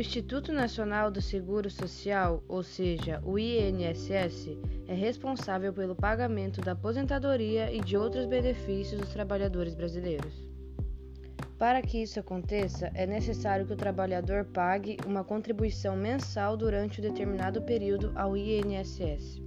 Instituto Nacional do Seguro Social, ou seja, o INSS, é responsável pelo pagamento da aposentadoria e de outros benefícios dos trabalhadores brasileiros. Para que isso aconteça, é necessário que o trabalhador pague uma contribuição mensal durante um determinado período ao INSS.